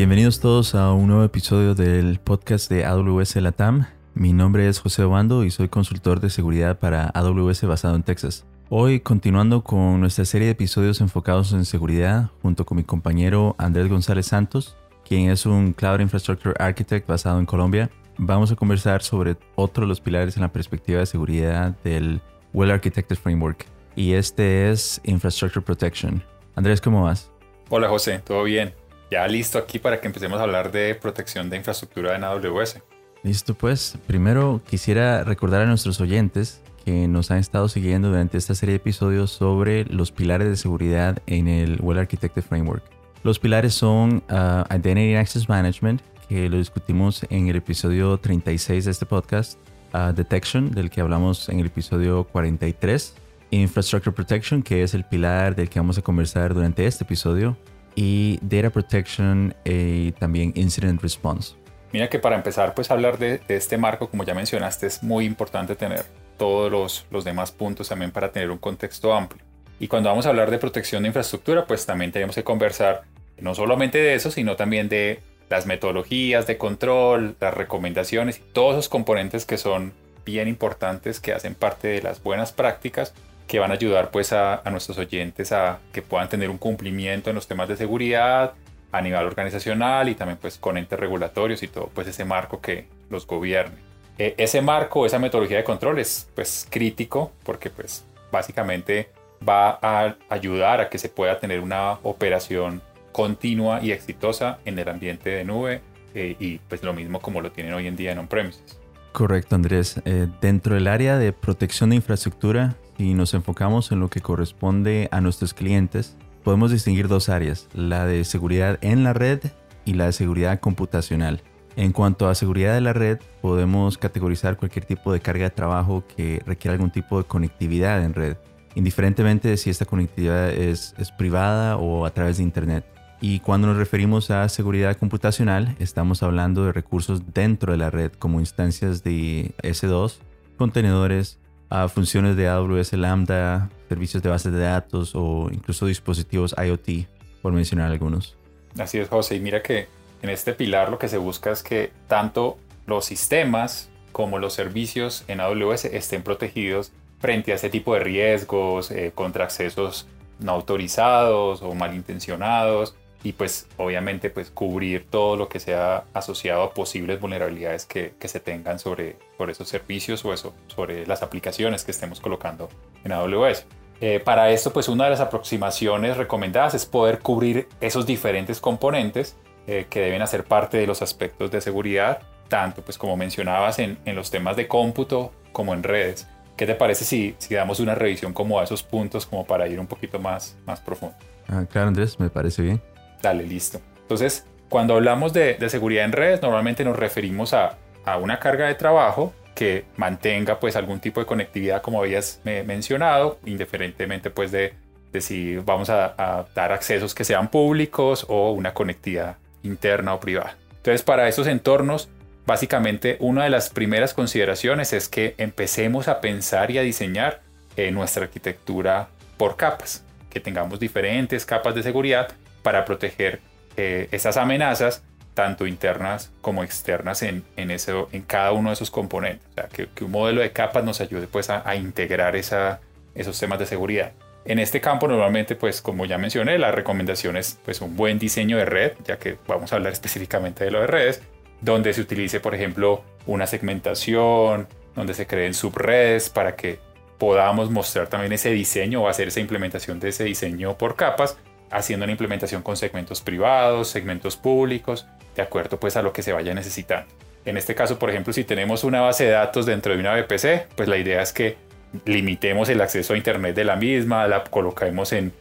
Bienvenidos todos a un nuevo episodio del podcast de AWS Latam. Mi nombre es José Obando y soy consultor de seguridad para AWS basado en Texas. Hoy continuando con nuestra serie de episodios enfocados en seguridad junto con mi compañero Andrés González Santos, quien es un Cloud Infrastructure Architect basado en Colombia, vamos a conversar sobre otro de los pilares en la perspectiva de seguridad del Well Architected Framework y este es Infrastructure Protection. Andrés, ¿cómo vas? Hola José, ¿todo bien? Ya listo aquí para que empecemos a hablar de protección de infraestructura en AWS. Listo, pues primero quisiera recordar a nuestros oyentes que nos han estado siguiendo durante esta serie de episodios sobre los pilares de seguridad en el Well Architected Framework. Los pilares son uh, Identity and Access Management, que lo discutimos en el episodio 36 de este podcast, uh, Detection, del que hablamos en el episodio 43, Infrastructure Protection, que es el pilar del que vamos a conversar durante este episodio, y Data Protection y también Incident Response. Mira que para empezar pues hablar de, este marco, como ya mencionaste, es muy importante tener todos los, los demás puntos también para tener un contexto amplio. Y cuando vamos a hablar de protección de infraestructura, pues también tenemos que conversar no solamente de eso, sino también de las metodologías de control, las recomendaciones y todos esos componentes que son bien importantes, que hacen parte de las buenas prácticas que van a ayudar pues a, nuestros oyentes a que puedan tener un cumplimiento en los temas de seguridad a nivel organizacional y también pues con entes regulatorios y todo pues ese marco que los gobierne. E, ese marco, esa metodología de control es pues crítico porque pues básicamente va a ayudar a que se pueda tener una operación continua y exitosa en el ambiente de nube eh, y pues lo mismo como lo tienen hoy en día en on-premises. Correcto, Andrés. Eh, dentro del área de protección de infraestructura, si nos enfocamos en lo que corresponde a nuestros clientes, podemos distinguir dos áreas, la de seguridad en la red y la de seguridad computacional. En cuanto a seguridad de la red, podemos categorizar cualquier tipo de carga de trabajo que requiera algún tipo de conectividad en red, indiferentemente de si esta conectividad es, es privada o a través de Internet. Y cuando nos referimos a seguridad computacional, estamos hablando de recursos dentro de la red, como instancias de S2, contenedores, a funciones de AWS Lambda, servicios de bases de datos o incluso dispositivos IoT, por mencionar algunos. Así es, José. Y mira que en este pilar lo que se busca es que tanto los sistemas como los servicios en AWS estén protegidos frente a este tipo de riesgos, eh, contra accesos no autorizados o malintencionados y pues obviamente pues cubrir todo lo que sea asociado a posibles vulnerabilidades que, que se tengan sobre, sobre esos servicios o eso, sobre las aplicaciones que estemos colocando en AWS. Eh, para esto pues una de las aproximaciones recomendadas es poder cubrir esos diferentes componentes eh, que deben hacer parte de los aspectos de seguridad, tanto pues como mencionabas en, en los temas de cómputo como en redes. ¿Qué te parece si, si damos una revisión como a esos puntos como para ir un poquito más, más profundo? Ah, claro Andrés, me parece bien. Dale, listo. Entonces, cuando hablamos de, seguridad en redes, normalmente nos referimos a, una carga de trabajo que mantenga pues algún tipo de conectividad como habías mencionado, indiferentemente pues de, si vamos a, dar accesos que sean públicos o una conectividad interna o privada. Entonces para esos entornos, básicamente una de las primeras consideraciones es que empecemos a pensar y a diseñar eh, nuestra arquitectura por capas, que tengamos diferentes capas de seguridad para proteger eh, esas amenazas, tanto internas como externas en, en, eso, en cada uno de esos componentes. O sea, que, un modelo de capas nos ayude pues, a, integrar esa, esos temas de seguridad. En este campo normalmente, pues como ya mencioné, la recomendación es pues, un buen diseño de red, ya que vamos a hablar específicamente de lo de redes, donde se utilice, por ejemplo, una segmentación, donde se creen subredes para que podamos mostrar también ese diseño o hacer esa implementación de ese diseño por capas haciendo una implementación con segmentos privados, segmentos públicos, de acuerdo pues a lo que se vaya necesitando. En este caso, por ejemplo, si tenemos una base de datos dentro de una VPC, pues la idea es que limitemos el acceso a Internet de la misma, la coloquemos en,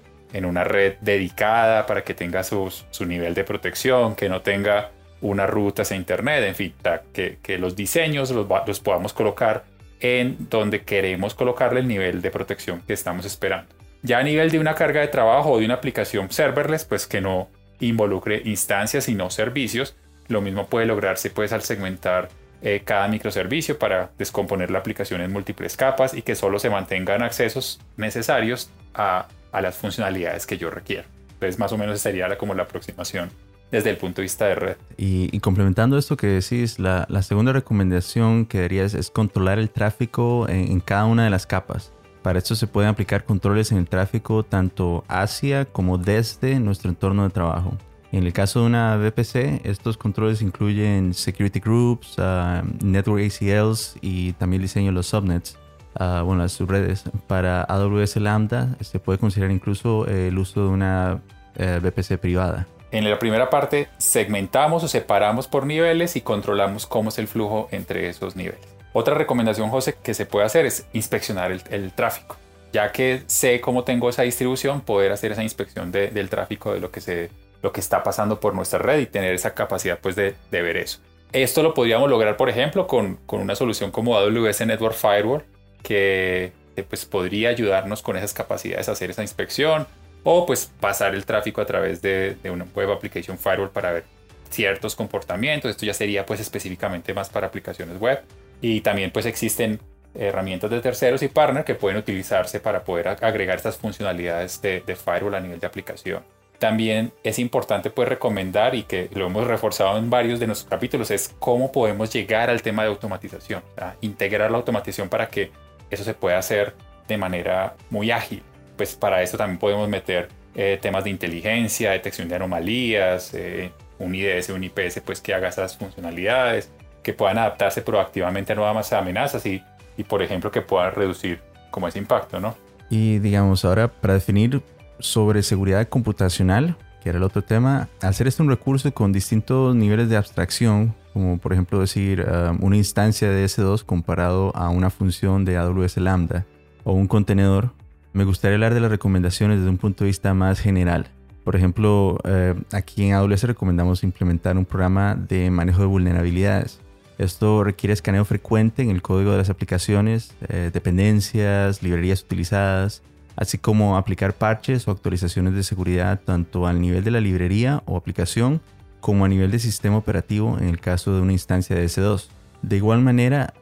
una red dedicada para que tenga su nivel de protección, que no tenga una ruta hacia Internet, en fin, que, los diseños los podamos colocar en donde queremos colocarle el nivel de protección que estamos esperando. Ya a nivel de una carga de trabajo o de una aplicación serverless, pues que no involucre instancias y no servicios, lo mismo puede lograrse pues al segmentar eh, cada microservicio para descomponer la aplicación en múltiples capas y que solo se mantengan accesos necesarios a, las funcionalidades que yo requiero. Entonces más o menos sería como la aproximación desde el punto de vista de red. Y, complementando esto que decís, la, segunda recomendación que daría es, controlar el tráfico en, cada una de las capas. Para esto se pueden aplicar controles en el tráfico tanto hacia como desde nuestro entorno de trabajo. En el caso de una VPC, estos controles incluyen security groups, uh, network ACLs y también diseño de los subnets, uh, bueno, las subredes. Para AWS Lambda se puede considerar incluso el uso de una uh, VPC privada. En la primera parte segmentamos o separamos por niveles y controlamos cómo es el flujo entre esos niveles. Otra recomendación, José, que se puede hacer es inspeccionar el, tráfico. Ya que sé cómo tengo esa distribución, poder hacer esa inspección del tráfico de lo que, se, lo que está pasando por nuestra red y tener esa capacidad pues, de, ver eso. Esto lo podríamos lograr, por ejemplo, con, con una solución como AWS Network Firewall, que pues, podría ayudarnos con esas capacidades a hacer esa inspección o pues pasar el tráfico a través de, una web application firewall para ver ciertos comportamientos. Esto ya sería pues específicamente más para aplicaciones web. Y también pues existen herramientas de terceros y partner que pueden utilizarse para poder agregar estas funcionalidades de, firewall a nivel de aplicación. También es importante pues recomendar y que lo hemos reforzado en varios de nuestros capítulos es cómo podemos llegar al tema de automatización, integrar la automatización para que eso se pueda hacer de manera muy ágil pues para eso también podemos meter eh, temas de inteligencia, detección de anomalías, eh, un IDS, un IPS, pues que haga esas funcionalidades, que puedan adaptarse proactivamente a nuevas amenazas y, y por ejemplo, que puedan reducir como ese impacto, ¿no? Y digamos, ahora para definir sobre seguridad computacional, que era el otro tema, hacer esto un recurso con distintos niveles de abstracción, como por ejemplo decir um, una instancia de S2 comparado a una función de AWS Lambda o un contenedor me gustaría hablar de las recomendaciones desde un punto de vista más general. Por ejemplo, eh, aquí en AWS recomendamos implementar un programa de manejo de vulnerabilidades. Esto requiere escaneo frecuente en el código de las aplicaciones, eh, dependencias, librerías utilizadas, así como aplicar parches o actualizaciones de seguridad tanto al nivel de la librería o aplicación como a nivel de sistema operativo en el caso de una instancia de S2. De igual manera,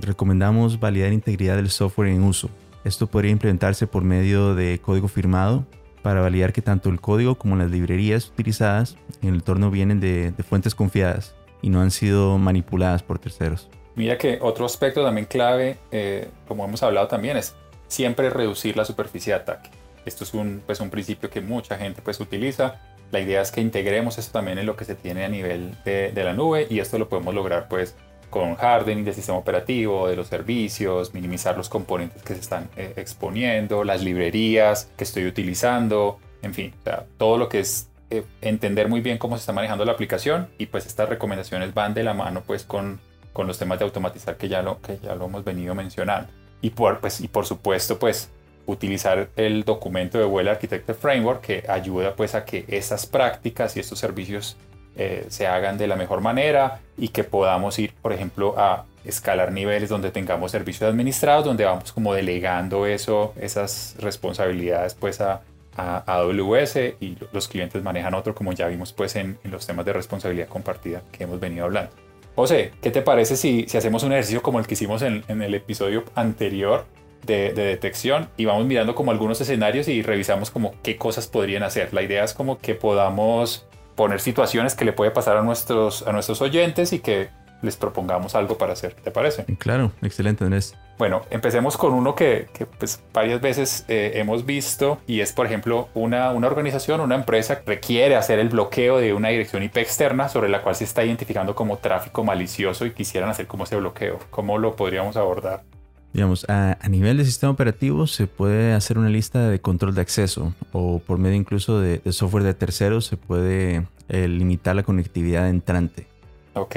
recomendamos validar integridad del software en uso, esto podría implementarse por medio de código firmado para validar que tanto el código como las librerías utilizadas en el entorno vienen de, fuentes confiadas y no han sido manipuladas por terceros. Mira que otro aspecto también clave, eh, como hemos hablado también, es siempre reducir la superficie de ataque. Esto es un, pues, un principio que mucha gente pues, utiliza. La idea es que integremos esto también en lo que se tiene a nivel de, de la nube y esto lo podemos lograr pues con hardening del sistema operativo, de los servicios, minimizar los componentes que se están eh, exponiendo, las librerías que estoy utilizando, en fin, todo lo que es eh, entender muy bien cómo se está manejando la aplicación y pues estas recomendaciones van de la mano pues con, con los temas de automatizar que ya lo, que ya lo hemos venido mencionando. Y por, pues, y por supuesto pues utilizar el documento de Well Architected Framework que ayuda pues a que esas prácticas y estos servicios eh, se hagan de la mejor manera y que podamos ir, por ejemplo, a escalar niveles donde tengamos servicios administrados, donde vamos como delegando eso, esas responsabilidades pues a, a, AWS y los clientes manejan otro, como ya vimos pues en, los temas de responsabilidad compartida que hemos venido hablando. José, ¿qué te parece si, hacemos un ejercicio como el que hicimos en, en el episodio anterior de, de, detección y vamos mirando como algunos escenarios y revisamos como qué cosas podrían hacer? La idea es como que podamos poner situaciones que le puede pasar a nuestros, a nuestros oyentes y que les propongamos algo para hacer. ¿Te parece? Claro, excelente Andrés. Bueno, empecemos con uno que, que pues, varias veces eh, hemos visto y es, por ejemplo, una, una organización, una empresa requiere hacer el bloqueo de una dirección IP externa sobre la cual se está identificando como tráfico malicioso y quisieran hacer como ese bloqueo. ¿Cómo lo podríamos abordar? Digamos, a, nivel de sistema operativo se puede hacer una lista de control de acceso o por medio incluso de, software de terceros se puede eh, limitar la conectividad entrante. Ok.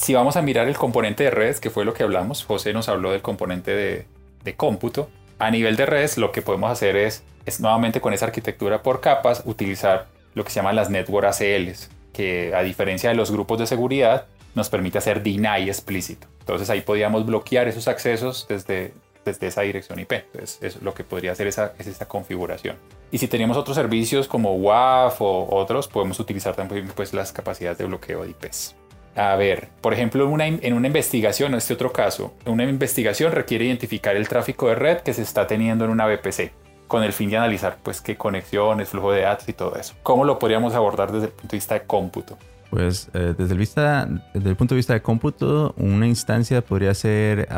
Si vamos a mirar el componente de redes, que fue lo que hablamos, José nos habló del componente de, cómputo. A nivel de redes, lo que podemos hacer es, es nuevamente con esa arquitectura por capas, utilizar lo que se llaman las network ACLs, que a diferencia de los grupos de seguridad, nos permite hacer deny explícito. Entonces ahí podíamos bloquear esos accesos desde, desde esa dirección IP. Entonces es lo que podría hacer esa, es esta configuración. Y si tenemos otros servicios como WAF o otros, podemos utilizar también pues, las capacidades de bloqueo de IPs. A ver, por ejemplo, en una, en una investigación, este otro caso, una investigación requiere identificar el tráfico de red que se está teniendo en una VPC. con el fin de analizar pues qué conexiones, flujo de datos y todo eso. ¿Cómo lo podríamos abordar desde el punto de vista de cómputo? Pues eh, desde, el vista, desde el punto de vista de cómputo, una instancia podría ser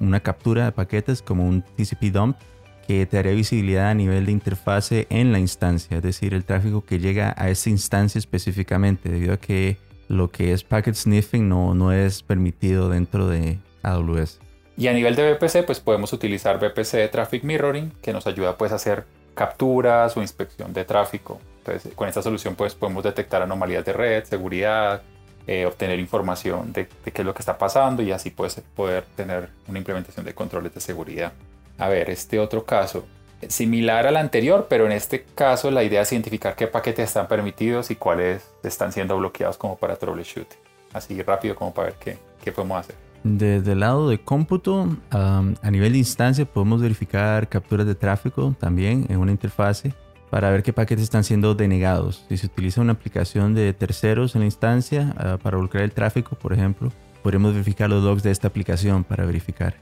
una captura de paquetes como un TCP dump que te haría visibilidad a nivel de interfase en la instancia, es decir, el tráfico que llega a esa instancia específicamente, debido a que lo que es packet sniffing no, no es permitido dentro de AWS. Y a nivel de VPC, pues podemos utilizar VPC Traffic Mirroring, que nos ayuda pues a hacer capturas o inspección de tráfico. Entonces, con esta solución pues podemos detectar anomalías de red, seguridad, eh, obtener información de, qué es lo que está pasando y así pues, poder tener una implementación de controles de seguridad. A ver, este otro caso, similar al anterior, pero en este caso la idea es identificar qué paquetes están permitidos y cuáles están siendo bloqueados como para troubleshoot. Así rápido como para ver qué, qué podemos hacer. Desde el lado de cómputo, a nivel de instancia podemos verificar capturas de tráfico también en una interfase para ver qué paquetes están siendo denegados. Si se utiliza una aplicación de terceros en la instancia ah, para bloquear el tráfico, por ejemplo, podremos verificar los logs de esta aplicación para verificar.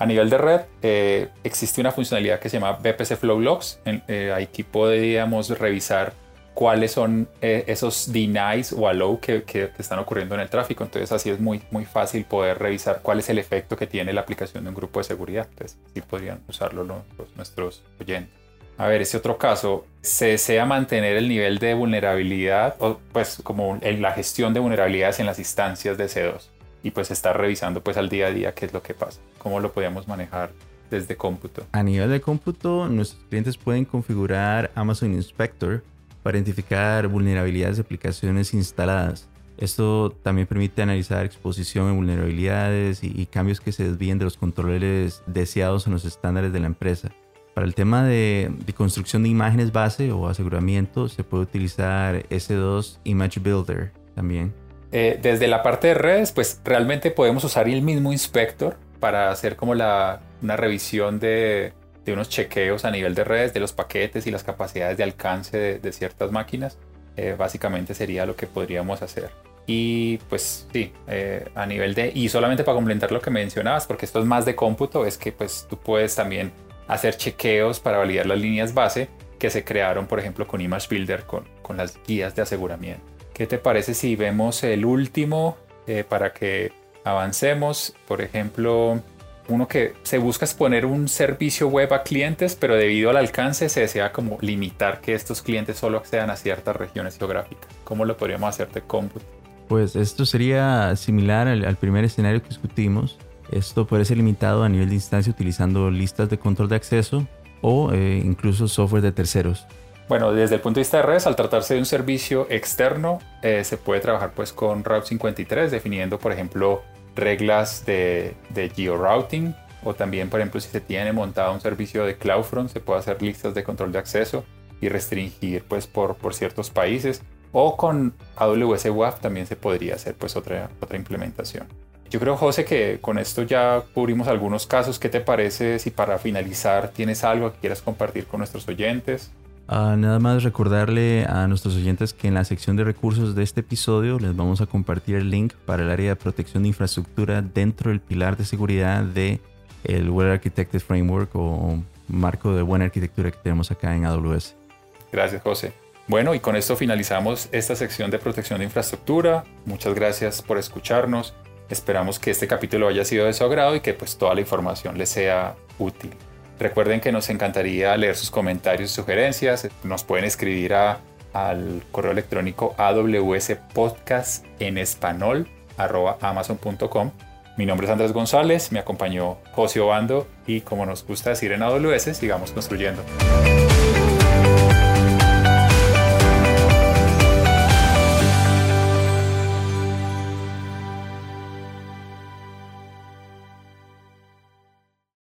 A nivel de red, eh, existe una funcionalidad que se llama VPC Flow Logs. Eh, aquí podríamos revisar cuáles son eh, esos denies o allow que, que, están ocurriendo en el tráfico. Entonces así es muy, muy fácil poder revisar cuál es el efecto que tiene la aplicación de un grupo de seguridad. Entonces sí podrían usarlo los, nuestros oyentes. A ver, ese otro caso, se desea mantener el nivel de vulnerabilidad, o pues como en la gestión de vulnerabilidades en las instancias de C2 y pues estar revisando pues al día a día qué es lo que pasa, cómo lo podemos manejar desde cómputo. A nivel de cómputo, nuestros clientes pueden configurar Amazon Inspector para identificar vulnerabilidades de aplicaciones instaladas. Esto también permite analizar exposición en vulnerabilidades y, cambios que se desvíen de los controles deseados en los estándares de la empresa. Para el tema de, de, construcción de imágenes base o aseguramiento, se puede utilizar S2 Image Builder también. Eh, desde la parte de redes, pues realmente podemos usar el mismo inspector para hacer como la, una revisión de, unos chequeos a nivel de redes, de los paquetes y las capacidades de alcance de, ciertas máquinas. Eh, básicamente sería lo que podríamos hacer. Y pues sí, eh, a nivel de... Y solamente para complementar lo que mencionabas, porque esto es más de cómputo, es que pues tú puedes también hacer chequeos para validar las líneas base que se crearon, por ejemplo, con Image Builder, con, con las guías de aseguramiento. ¿Qué te parece si vemos el último eh, para que avancemos? Por ejemplo, uno que se busca exponer un servicio web a clientes, pero debido al alcance se desea como limitar que estos clientes solo accedan a ciertas regiones geográficas. ¿Cómo lo podríamos hacer de cómputo? Pues esto sería similar al, primer escenario que discutimos. Esto puede ser limitado a nivel de instancia utilizando listas de control de acceso o eh, incluso software de terceros. Bueno, desde el punto de vista de redes, al tratarse de un servicio externo, eh, se puede trabajar pues con Route 53, definiendo, por ejemplo, reglas de, de georouting o también, por ejemplo, si se tiene montado un servicio de CloudFront, se puede hacer listas de control de acceso y restringir pues por, por ciertos países. O con AWS WAF también se podría hacer pues otra, otra implementación. Yo creo, José, que con esto ya cubrimos algunos casos. ¿Qué te parece si para finalizar tienes algo que quieras compartir con nuestros oyentes? Ah, nada más recordarle a nuestros oyentes que en la sección de recursos de este episodio les vamos a compartir el link para el área de protección de infraestructura dentro del pilar de seguridad de el Well Architected Framework o marco de buena arquitectura que tenemos acá en AWS. Gracias, José. Bueno, y con esto finalizamos esta sección de protección de infraestructura. Muchas gracias por escucharnos. Esperamos que este capítulo haya sido de su agrado y que pues toda la información les sea útil. Recuerden que nos encantaría leer sus comentarios y sugerencias. Nos pueden escribir al correo electrónico awspodcast. Mi nombre es Andrés González, me acompañó José Obando y como nos gusta decir en AWS, sigamos construyendo.